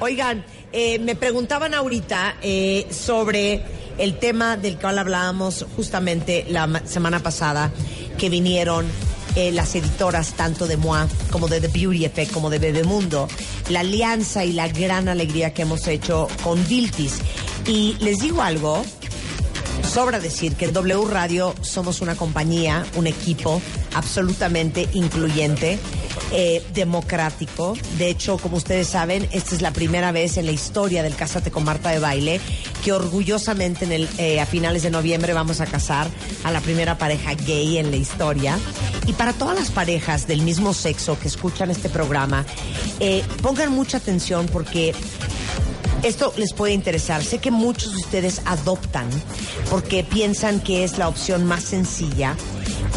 Oigan, eh, me preguntaban ahorita eh, sobre el tema del cual hablábamos justamente la ma- semana pasada, que vinieron eh, las editoras tanto de MOA como de The Beauty Effect como de Bebemundo, la alianza y la gran alegría que hemos hecho con Viltis. Y les digo algo, Sobra decir que W Radio somos una compañía, un equipo absolutamente incluyente, eh, democrático. De hecho, como ustedes saben, esta es la primera vez en la historia del Cásate con Marta de Baile que orgullosamente en el, eh, a finales de noviembre vamos a casar a la primera pareja gay en la historia. Y para todas las parejas del mismo sexo que escuchan este programa, eh, pongan mucha atención porque esto les puede interesar. Sé que muchos de ustedes adoptan porque piensan que es la opción más sencilla,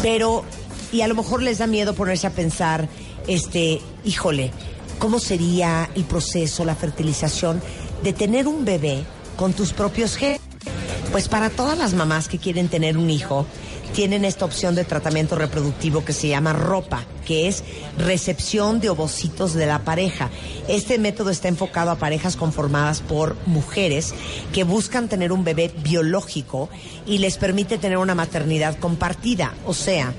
pero y a lo mejor les da miedo ponerse a pensar, este, híjole, ¿cómo sería el proceso, la fertilización de tener un bebé con tus propios genes? Pues para todas las mamás que quieren tener un hijo, tienen esta opción de tratamiento reproductivo que se llama ropa, que es recepción de ovocitos de la pareja. Este método está enfocado a parejas conformadas por mujeres que buscan tener un bebé biológico y les permite tener una maternidad compartida. O sea,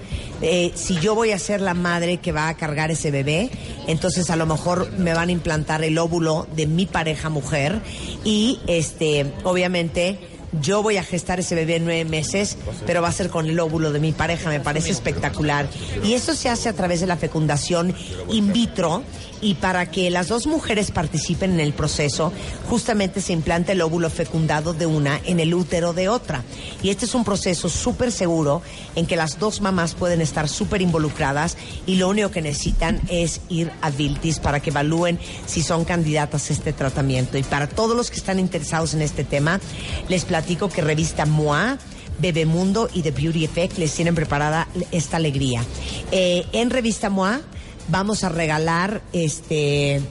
eh, si yo voy a ser la madre que va a cargar ese bebé, entonces a lo mejor me van a implantar el óvulo de mi pareja mujer y este, obviamente yo voy a gestar ese bebé en nueve meses, pero va a ser con el óvulo de mi pareja, me parece espectacular. Y esto se hace a través de la fecundación in vitro y para que las dos mujeres participen en el proceso, justamente se implanta el óvulo fecundado de una en el útero de otra. Y este es un proceso súper seguro en que las dos mamás pueden estar súper involucradas y lo único que necesitan es ir a Viltis para que evalúen si son candidatas a este tratamiento. Y para todos los que están interesados en este tema, les platico que revista MOA Bebemundo y The Beauty Effect les tienen preparada esta alegría. Eh, en revista MOA vamos a regalar este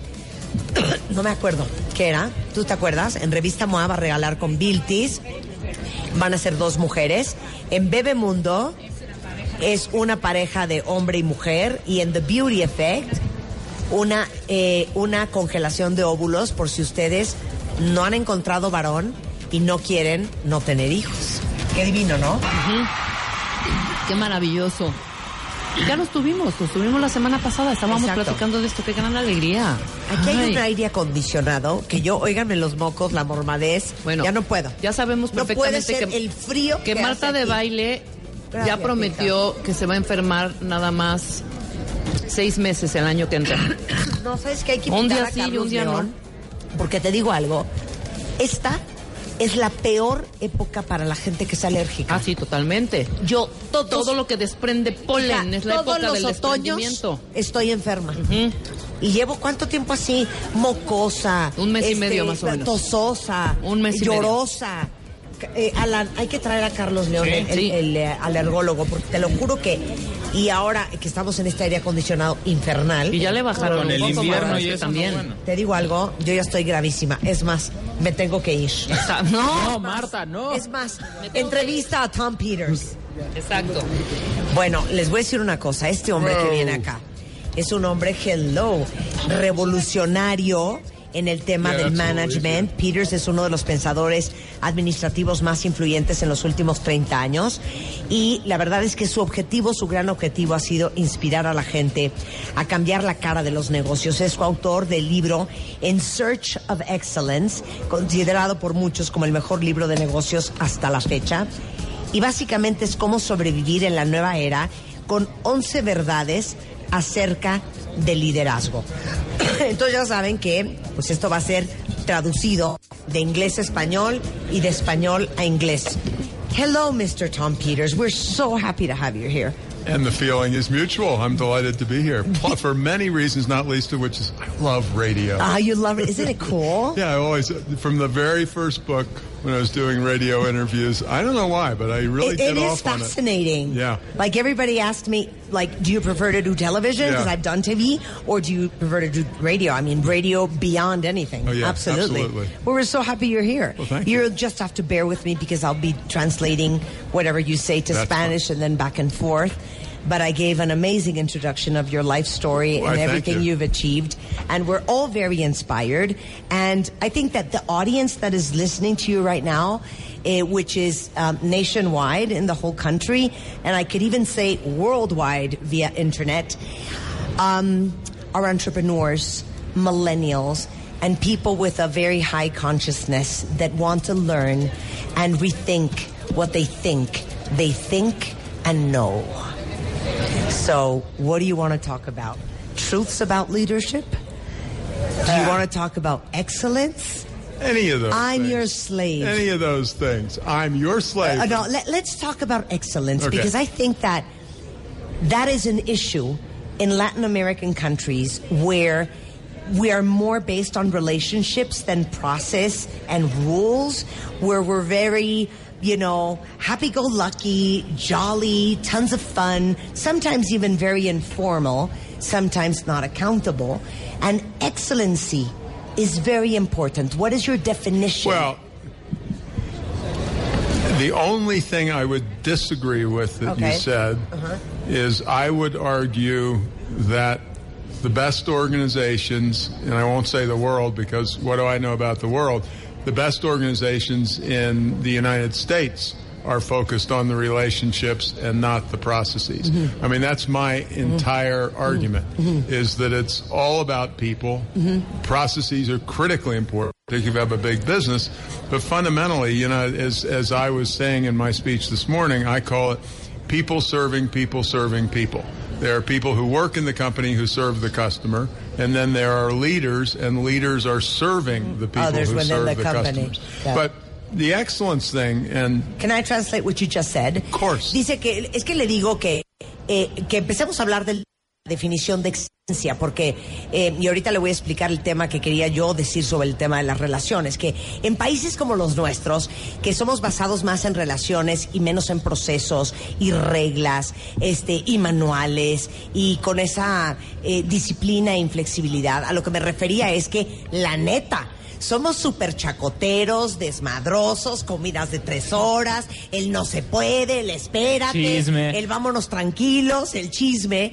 no me acuerdo qué era tú te acuerdas en revista MOA va a regalar con Biltis van a ser dos mujeres. En Bebemundo es una pareja de hombre y mujer y en The Beauty Effect una eh, una congelación de óvulos por si ustedes no han encontrado varón y no quieren no tener hijos. Qué divino no Qué maravilloso. Ya los tuvimos, los tuvimos la semana pasada, estábamos Exacto. platicando de esto, qué gran alegría. Aquí hay Ay. un aire acondicionado que yo, óiganme los mocos, la mormadez, Bueno, ya no puedo. Ya sabemos No puede perfectamente ser que, el frío que que Marta hace de aquí. baile Gracias, ya prometió que se va a enfermar nada más seis meses el año que entra. No, ¿sabes que Hay que Un día a sí y un día no. Porque te digo algo, esta es la peor época para la gente que es alérgica. Ah, sí, totalmente. Yo todos, Todo lo que desprende polen Hija, es la todos época los del otoños estoy enferma. Y llevo cuánto tiempo así, mocosa. este, Un mes y medio más o menos. Tososa. Un mes y medio. llorosa. Eh, Alan, hay que traer a Carlos León, Sí, el, sí. el, eh, alergólogo, porque te lo juro que. Y ahora que estamos en este aire acondicionado infernal. Y ya le bajaron Con un el poco, invierno y eso, también. bueno. Te digo algo, yo ya estoy gravísima. Es más, me tengo que ir. Está- No, No, Marta, no. Es más, entrevista a Tom Peters. exacto. Bueno, les voy a decir una cosa. Este hombre que viene acá es un hombre, hello, revolucionario en el tema Yeah, del management. Peters es uno de los pensadores administrativos más influyentes en los últimos 30 años. Y la verdad es que su objetivo, su gran objetivo ha sido inspirar a la gente a cambiar la cara de los negocios. Es coautor del libro In Search of Excellence, considerado por muchos como el mejor libro de negocios hasta la fecha y básicamente es cómo sobrevivir en la nueva era con 11 verdades acerca del liderazgo. Entonces ya saben que pues esto va a ser traducido de inglés a español y de español a inglés. Hello, Mr. Tom Peters. We're so happy to have you here. And the feeling is mutual. I'm delighted to be here for many reasons, not least of which is I love radio. Ah, you love it. Isn't it cool? Yeah, I always, from the very first book when I was doing radio interviews, I don't know why, but I really It, get it is off on it. fascinating. Yeah. Like everybody asked me, like, do you prefer to do television because Yeah. I've done TV, or do you prefer to do radio? I mean, radio beyond anything. Oh, yeah, absolutely. absolutely. Well, we're so happy you're here. Well, thank You'll you. just have to bear with me because I'll be translating whatever you say to That's Spanish and then back and forth. But I gave an amazing introduction of your life story Why, and thank everything you. you've achieved. And we're all very inspired. And I think that the audience that is listening to you right now, eh, which is um, nationwide in the whole country, and I could even say worldwide via internet, um, are entrepreneurs, millennials, and people with a very high consciousness that want to learn and rethink what they think they think and know. So, what do you want to talk about? Truths about leadership? Do you want to talk about excellence? Any of those. I'm things. your slave. Any of those things. I'm your slave. Uh, no, let, us talk about excellence Okay. because I think that that is an issue in Latin American countries where we are more based on relationships than process and rules, where we're very, you know, happy go lucky, jolly, tons of fun, sometimes even very informal, sometimes not accountable. And excellency is very important. What is your definition? Well, the only thing I would disagree with that Okay. you said uh-huh. is I would argue that the best organizations, and I won't say the world because what do I know about the world? The best organizations in the United States are focused on the relationships and not the processes. Mm-hmm. I mean, that's my mm-hmm. entire mm-hmm. argument is that it's all about people. Processes are critically important, particularly if you have a big business. But fundamentally, you know, as, as I was saying in my speech this morning, I call it people serving people serving people. There are people who work in the company who serve the customer, and then there are leaders, and leaders are serving the people Others who serve the the, company. customers. Yeah. But the excellence thing, and Can I translate what you just said? Of course. Dice que es que le digo que eh, que empecemos a hablar de la definición de excelencia, porque eh, y ahorita le voy a explicar el tema que quería yo decir sobre el tema de las relaciones, que en países como los nuestros, que somos basados más en relaciones y menos en procesos y reglas, este y manuales y con esa eh, disciplina e inflexibilidad, a lo que me refería es que la neta somos súper chacoteros, desmadrosos, comidas de tres horas, el no se puede, el espérate, Chisme. el vámonos tranquilos, el chisme.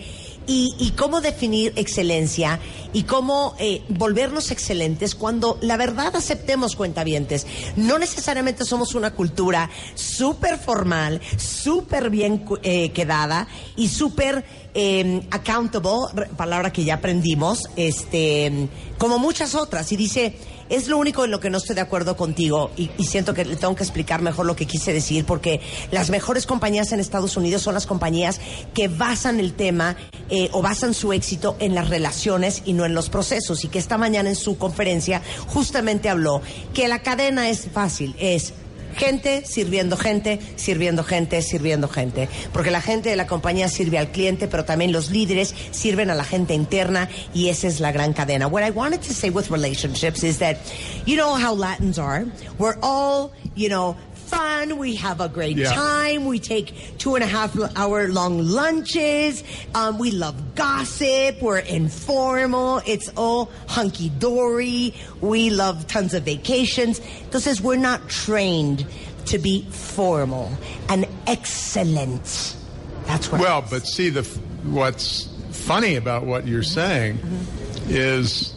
Y, cómo definir excelencia y cómo eh, volvernos excelentes cuando la verdad aceptemos cuentavientes. No necesariamente somos una cultura súper formal, súper bien eh, quedada y súper eh, accountable, palabra que ya aprendimos, este, como muchas otras. Y dice, es lo único en lo que no estoy de acuerdo contigo y, siento que le tengo que explicar mejor lo que quise decir porque las mejores compañías en Estados Unidos son las compañías que basan el tema eh, o basan su éxito en las relaciones y no en los procesos. Y que esta mañana en su conferencia justamente habló que la cadena es fácil, es Gente sirviendo gente, sirviendo gente, sirviendo gente. Porque la gente de la compañía sirve al cliente, pero también los líderes sirven a la gente interna y esa es la gran cadena. What I wanted to say with relationships is that, you know how Latins are. We're all, you know, fun. We have a great Yeah. time. We take two and a half hour long lunches. Um, we love gossip. We're informal. It's all hunky dory. We love tons of vacations. Entonces, we're not trained to be formal and excellent. That's what. well, but see, the what's funny about what you're saying is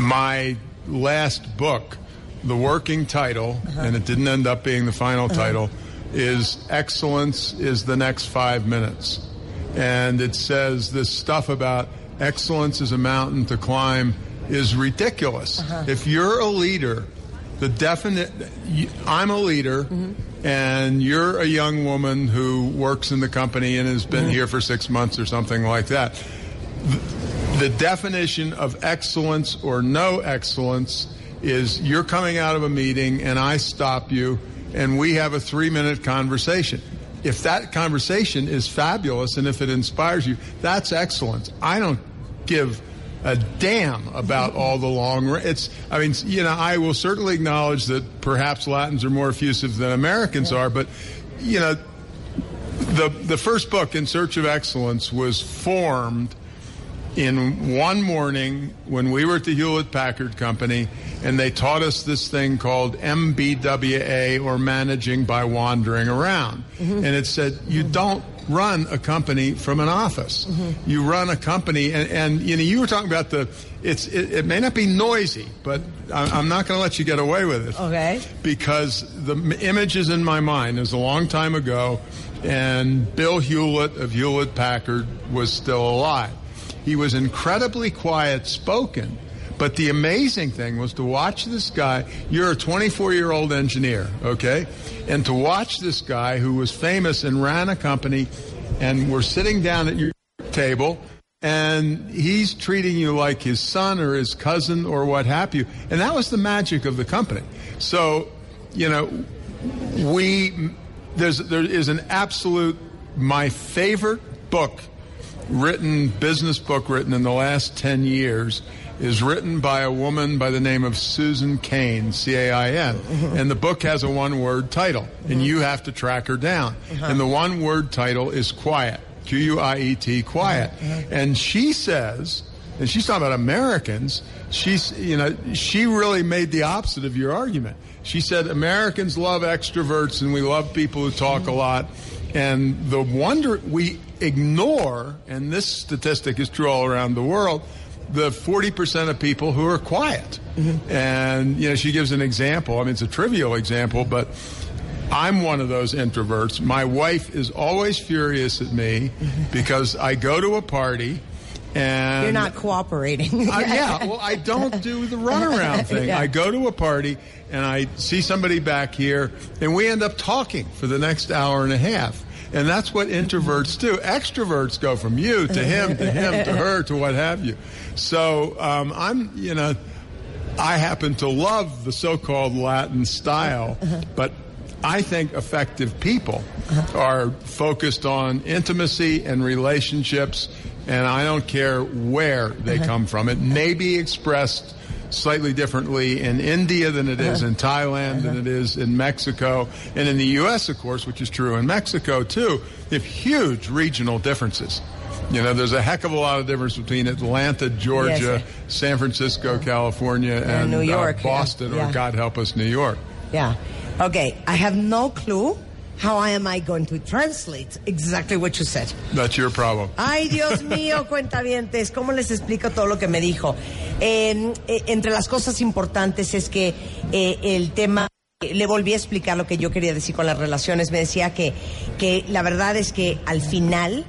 my last book, the working title, uh-huh. and it didn't end up being the final uh-huh. title, is Excellence is the Next Five Minutes. And it says this stuff about excellence is a mountain to climb is ridiculous. Uh-huh. If you're a leader, the definite, I'm a leader, mm-hmm. and you're a young woman who works in the company and has been mm-hmm. here for six months or something like that the definition of excellence or no excellence is you're coming out of a meeting and I stop you and we have a three minute conversation. If that conversation is fabulous and if it inspires you, that's excellence. I don't give a damn about all the long. It's, I mean, you know, I will certainly acknowledge that perhaps Latins are more effusive than Americans are, but, you know, the the first book, In Search of Excellence, was formed in one morning when we were at the Hewlett Packard Company, and they taught us this thing called MBWA or Managing by Wandering Around. And it said, you don't run a company from an office. Mm-hmm. You run a company, and, and you know you were talking about the. It's it, it may not be noisy, but I, I'm not going to let you get away with it. Okay. Because the m- image is in my mind. Was a long time ago, and Bill Hewlett of Hewlett Packard was still alive. He was incredibly quiet spoken. But the amazing thing was to watch this guy. You're a 24 year old engineer, okay? And to watch this guy who was famous and ran a company, and we're sitting down at your table, and he's treating you like his son or his cousin or what have you. And that was the magic of the company. So, you know, we there's there is an absolute my favorite book written business book written in the last 10 years is written by a woman by the name of Susan Cain, C A I N. Mm-hmm. And the book has a one word title, and mm-hmm. you have to track her down. Uh-huh. And the one word title is Quiet, Q U I E T, Quiet. Uh-huh. Uh-huh. And she says, and she's talking about Americans, she's, you know, she really made the opposite of your argument. She said Americans love extroverts and we love people who talk a mm-hmm. lot. And the wonder we ignore, and this statistic is true all around the world, the 40% of people who are quiet. And, you know, she gives an example. I mean, it's a trivial example, but I'm one of those introverts. My wife is always furious at me because I go to a party and You're not cooperating. uh, yeah, well, I don't do the runaround thing. Yeah. I go to a party and I see somebody back here, and we end up talking for the next hour and a half. And that's what introverts do. Extroverts go from you to him to him to her to what have you. So um, I'm, you know, I happen to love the so-called Latin style, but I think effective people are focused on intimacy and relationships, and I don't care where they come from. It may be expressed slightly differently in India than it is in Thailand than it is in Mexico, and in the U.S., of course, which is true in Mexico too. They have huge regional differences. You know, there's a heck of a lot of difference between Atlanta, Georgia, Yes. San Francisco, California, and, New uh, York, yeah. Boston, Yeah. or God help us, New York. Yeah. Okay. I have no clue how am I going to translate exactly what you said. That's your problem. Ay, Dios mío, cuentavientes, ¿cómo les explico todo lo que me dijo? Eh, entre las cosas importantes es que eh, el tema, le volví a explicar lo que yo quería decir con las relaciones. Me decía que, que la verdad es que al final,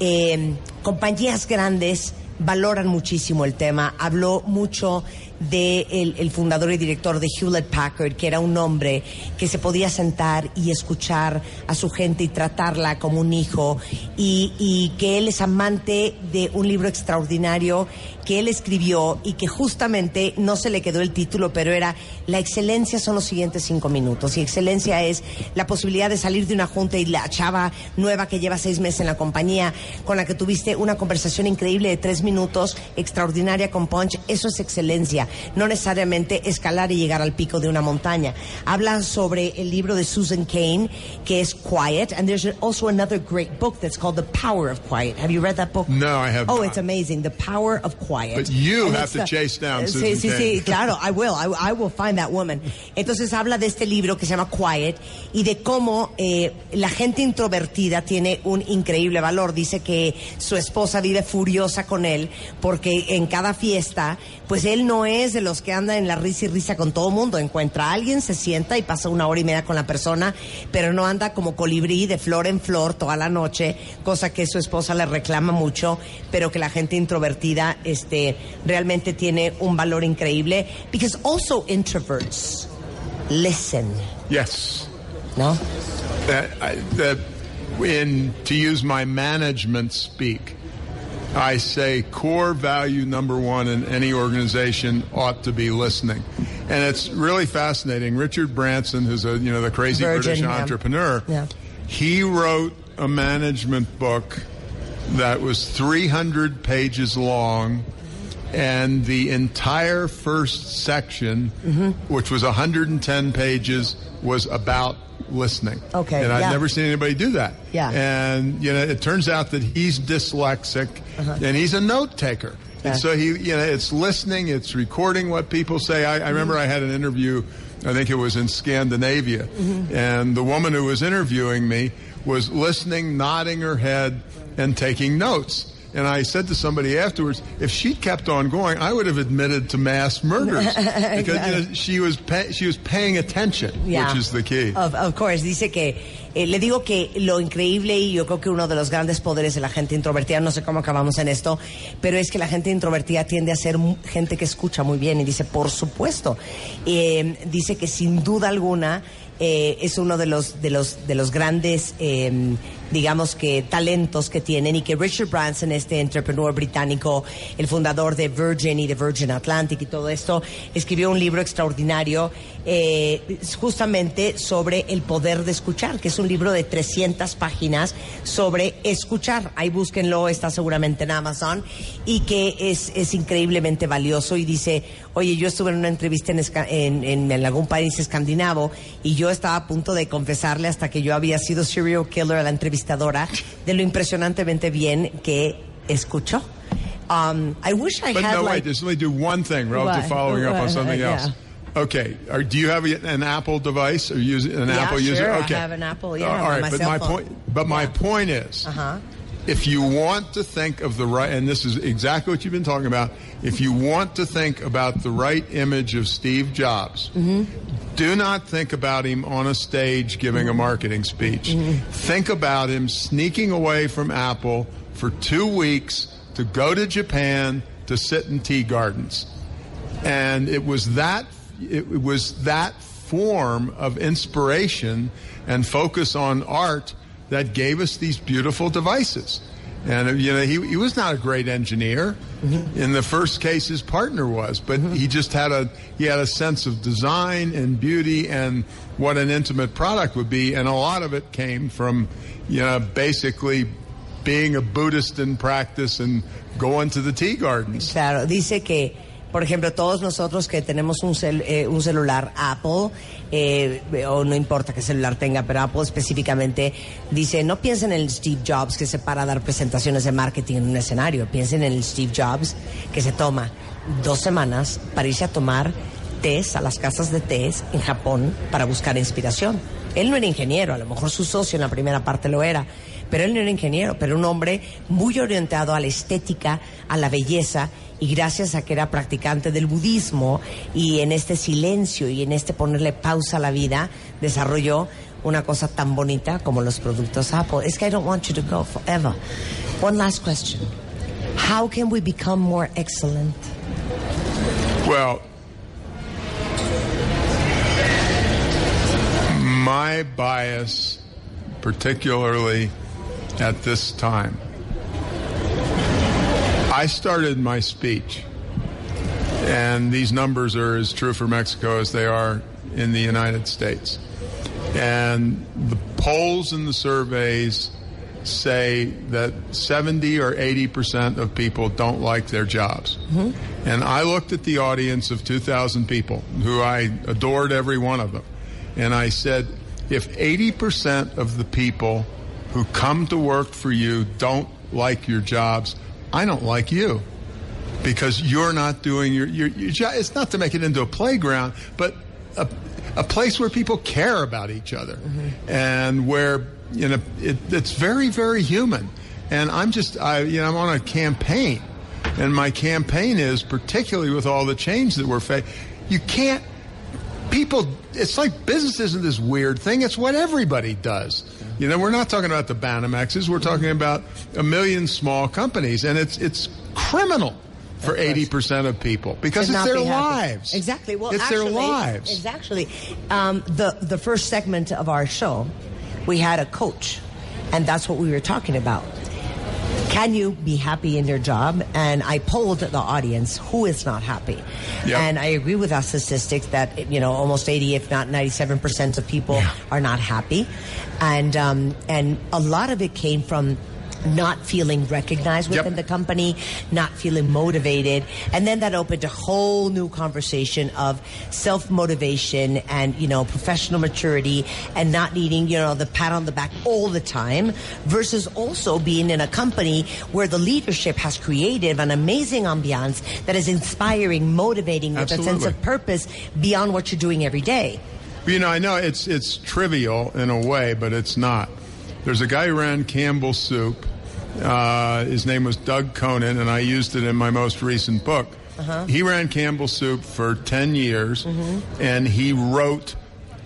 eh, compañías grandes valoran muchísimo el tema. Habló mucho de el, el fundador y director de Hewlett Packard, que era un hombre que se podía sentar y escuchar a su gente y tratarla como un hijo, y, y que él es amante de un libro extraordinario que él escribió y que justamente no se le quedó el título, pero era La excelencia son los siguientes cinco minutos. Y excelencia es la posibilidad de salir de una junta y la chava nueva que lleva seis meses en la compañía, con la que tuviste una conversación increíble de tres minutos, extraordinaria con punch, eso es excelencia. No necesariamente escalar y llegar al pico de una montaña. Habla sobre el libro de Susan Cain, que es Quiet, and there's also another great book that's called The Power of Quiet. Have you read that book? No, I have Oh, not. it's amazing. The Power of Quiet. But you And have to the- chase down Sí, Susan sí, Cain. sí, claro, I will, I, I will find that woman. Entonces habla de este libro que se llama Quiet y de cómo eh, la gente introvertida tiene un increíble valor. Dice que su esposa vive furiosa con él porque en cada fiesta, pues él no es de los que anda en la risa y risa con todo mundo. Encuentra a alguien, se sienta y pasa una hora y media con la persona, pero no anda como colibrí de flor en flor toda la noche, cosa que su esposa le reclama mucho, pero que la gente introvertida este, realmente tiene un valor increíble. Because also introverts listen, Yes. ¿no? I, that in to use my management speak, I say core value number one in any organization ought to be listening, and it's really fascinating. Richard Branson, who's a you know the crazy Virgin, British yeah. entrepreneur, Yeah. he wrote a management book that was 300 pages long. And the entire first section, Mm-hmm. which was 110 pages, was about listening. Okay, And I've yeah. never seen anybody do that. Yeah. And, you know, it turns out that he's dyslexic and he's a note taker. Uh-huh. Yeah. And so he, you know, it's listening, it's recording what people say. I, I remember I had an interview, I think it was in Scandinavia, Mm-hmm. and the woman who was interviewing me was listening, nodding her head, and taking notes. And I said to somebody afterwards, if she kept on going, I would have admitted to mass murders because you know, she was pay, she was paying attention, Yeah. which is the key. Of, of course, dice que eh, le digo que lo increíble y yo creo que uno de los grandes poderes de la gente introvertida, no sé cómo acabamos en esto, pero es que la gente introvertida tiende a ser gente que escucha muy bien y dice, por supuesto, Eh, dice que sin duda alguna eh, es uno de los de los de los grandes eh, digamos que talentos que tienen y que Richard Branson este entrepreneur británico el fundador de Virgin y de Virgin Atlantic y todo esto escribió un libro extraordinario eh, justamente sobre el poder de escuchar que es un libro de 300 páginas sobre escuchar. Ahí búsquenlo está seguramente en Amazon y que es, es increíblemente valioso y dice oye yo estuve en una entrevista en, en, algún país escandinavo y yo estaba a punto de confesarle hasta que yo había sido serial killer a la entrevistadora de lo impresionantemente bien que escuchó. Um, I wish I But had no, like wait, just let me do one thing relative What? following up on something Yeah. else. Okay, are, do you have an Apple device or use an Yeah, Apple user? Okay. I have an Apple, yeah, all on right, my but my phone. point, but my point is, Uh-huh. if you want to think of the right, and this is exactly what you've been talking about, if you want to think about the right image of Steve Jobs, do not think about him on a stage giving a marketing speech. Mm-hmm. Think about him sneaking away from Apple for two weeks to go to Japan to sit in tea gardens. And it was that it was that form of inspiration and focus on art that gave us these beautiful devices. And you know, he, he was not a great engineer. Mm-hmm. In the first case, his partner was, but mm-hmm. he just had a he had a sense of design and beauty and what an intimate product would be. And a lot of it came from, you know, basically being a Buddhist in practice and going to the tea gardens. Claro, dice que, por ejemplo, todos nosotros que tenemos un, cel- eh, un celular Apple, eh, o no importa qué celular tenga, pero Apple específicamente, dice, no piensen en el Steve Jobs que se para a dar presentaciones de marketing en un escenario, piensen en el Steve Jobs que se toma dos semanas para irse a tomar tés a las casas de tés en Japón para buscar inspiración. Él no era ingeniero, a lo mejor su socio en la primera parte lo era, pero él no era ingeniero, pero un hombre muy orientado a la estética, a la belleza, y gracias a que era practicante del budismo y en este silencio y en este ponerle pausa a la vida, desarrolló una cosa tan bonita como los productos Apple. Es que I don't want you to go forever. One last question. How can we become more excellent? Well, my bias, particularly at this time, I started my speech, and these numbers are as true for Mexico as they are in the United States. And the polls and the surveys say that 70 or 80 percent of people don't like their jobs. Mm-hmm. And I looked at the audience of 2,000 people, who I adored every one of them, and I said, if 80 percent of the people who come to work for you don't like your jobs, I don't like you because you're not doing your, your, your job. It's not to make it into a playground, but a, a place where people care about each other mm-hmm. and where, you know, it, it's very, very human. And I'm just, I, you know, I'm on a campaign. And my campaign is, particularly with all the change that we're facing, you can't, people, it's like business isn't this weird thing. It's what everybody does. You know, we're not talking about the Banamexes. We're talking about a million small companies. And it's, it's criminal for 80% of people because it's their be lives. Exactly. Well, it's actually, their lives. It's actually um, the the first segment of our show. We had a coach, and that's what we were talking about. Can you be happy in your job? And I polled the audience who is not happy. Yep. And I agree with our statistics that you know almost 80, if not 97 percent of people are not happy, and um, and a lot of it came from not feeling recognized Yep. within the company, not feeling motivated. And then that opened a whole new conversation of self motivation and, you know, professional maturity and not needing, you know, the pat on the back all the time versus also being in a company where the leadership has created an amazing ambiance that is inspiring, motivating with a sense of purpose beyond what you're doing every day. You know, I know it's it's trivial in a way, but it's not. There's a guy who ran Campbell Soup. Uh, his name was Doug Conant, and I used it in my most recent book. Uh-huh. He ran Campbell Soup for 10 years, Mm-hmm. and he wrote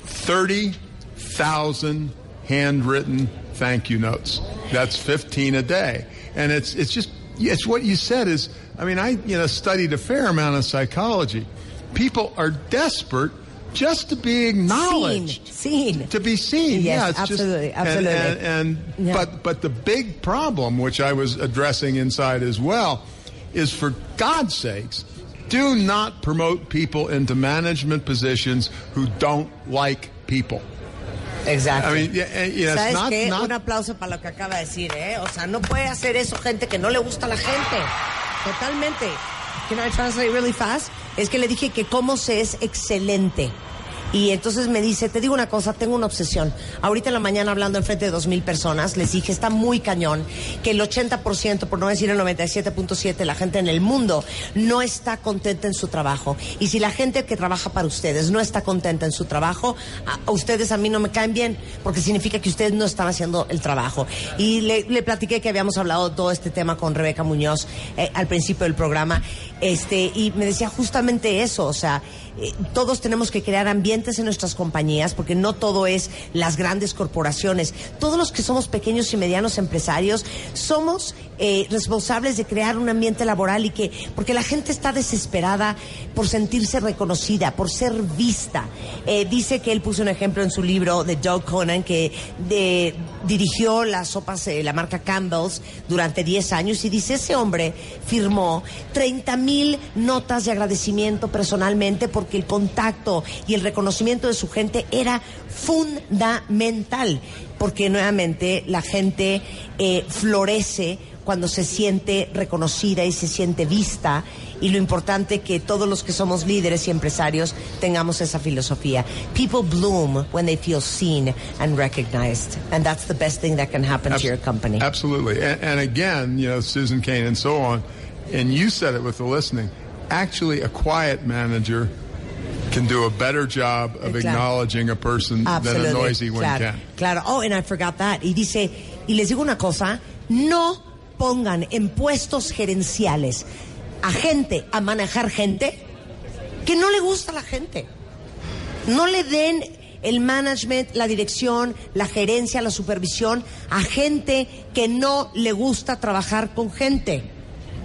30,000 handwritten thank you notes. That's 15 a day. And it's, it's just, it's what you said is, I mean, I, you know, studied a fair amount of psychology. People are desperate just to be Seen, acknowledged seen. to be seen. Yes, yeah, it's absolutely, just, and- absolutely. And, and, Yeah. but but the big problem, which I was addressing inside as well, is for God's sakes, do not promote people into management positions who don't like people. Exacto. I mean, yeah, eh, you know, it's ¿Sabes not, qué? not- Un aplauso para lo que acaba de decir, ¿eh? O sea, no puede hacer eso gente que no le gusta a la gente. Totalmente. Can I translate really fast? Es que le dije que cómo se es excelente. Y entonces me dice, te digo una cosa, tengo una obsesión. Ahorita en la mañana hablando en frente de dos mil personas, les dije, está muy cañón que el 80%, por no decir el 97.7%, de la gente en el mundo no está contenta en su trabajo. Y si la gente que trabaja para ustedes no está contenta en su trabajo, a, ustedes a mí no me caen bien, porque significa que ustedes no están haciendo el trabajo. Y le, le platiqué que habíamos hablado todo este tema con Rebeca Muñoz eh, al principio del programa, este, y me decía justamente eso, o sea, eh, todos tenemos que crear ambientes en nuestras compañías, porque no todo es las grandes corporaciones. Todos los que somos pequeños y medianos empresarios somos eh, responsables de crear un ambiente laboral y que, porque la gente está desesperada por sentirse reconocida, por ser vista. Eh, dice que él puso un ejemplo en su libro de Doug Conan que de- dirigió las sopas, eh, la marca Campbell's durante 10 años y dice ese hombre firmó 30 mil notas de agradecimiento personalmente porque el contacto y el reconocimiento de su gente era fundamental porque nuevamente la gente florece cuando se siente reconocida y se siente vista y lo importante que todos los que somos líderes y empresarios tengamos esa filosofía. People bloom when they feel seen and recognized and that's the best thing that can happen to your company. Absolutely. And, and again, you know, Susan Kane and so on, and you said it with the listening. Actually, a quiet manager can do a better job of Claro. acknowledging a person than a Absolutely. noisy one claro, can. Claro. Oh, and I forgot that. Y dice, y les digo una cosa, no pongan en puestos gerenciales a gente a manejar gente que no le gusta a la gente. No le den el management, la dirección, la gerencia, la supervisión a gente que no le gusta trabajar con gente.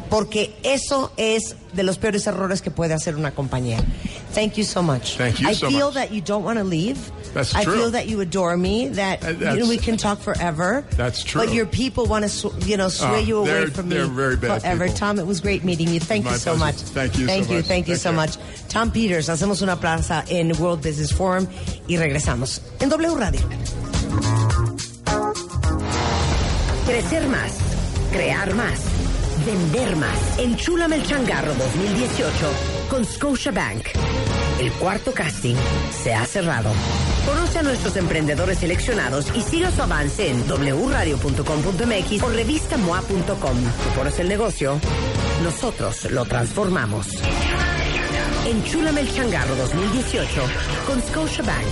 Porque eso es de los peores errores que puede hacer una compañía. Thank you so much. Thank you I so feel much. that you don't want to leave. That's true. I feel that you adore me. That Uh, you know, we can talk forever. That's true. But your people want to, sw- you know, sway Oh, you away they're- from they're me very bad forever. people. Tom, it was great meeting you. Thank My you so pleasure. much. Thank you so Thank you. much. Thank you Take so care. much. Tom Peters, hacemos una plaza en World Business Forum y regresamos en W Radio. Crecer más, crear más, vender más. Enchúlame el changarro 2018 con Scotiabank. El cuarto casting se ha cerrado. Conoce a nuestros emprendedores seleccionados y siga su avance en wradio.com.mx o revistamoa.com. Tú pones el negocio, nosotros lo transformamos. Enchúlame el changarro 2018 con Scotiabank.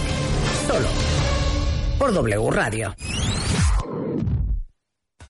Solo por W Radio.